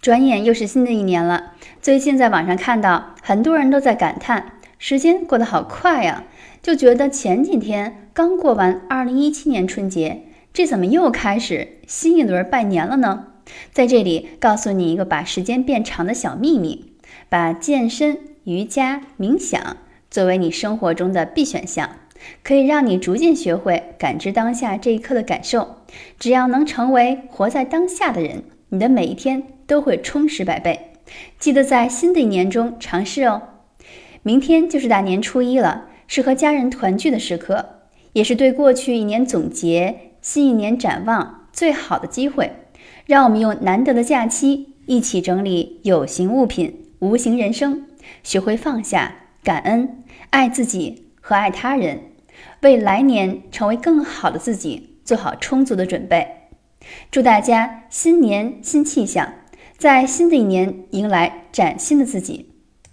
转眼又是新的一年了。最近在网上看到很多人都在感叹时间过得好快呀，就觉得前几天刚过完二零一七年春节，这怎么又开始新一轮拜年了呢？在这里告诉你一个把时间变长的小秘密：把健身、瑜伽、冥想作为你生活中的必选项。可以让你逐渐学会感知当下这一刻的感受。只要能成为活在当下的人，你的每一天都会充实百倍。记得在新的一年中尝试哦。明天就是大年初一了，是和家人团聚的时刻，也是对过去一年总结、新一年展望最好的机会。让我们用难得的假期，一起整理有形物品、无形人生，学会放下、感恩、爱自己。和爱他人，为来年成为更好的自己做好充足的准备。祝大家新年新气象，在新的一年迎来崭新的自己。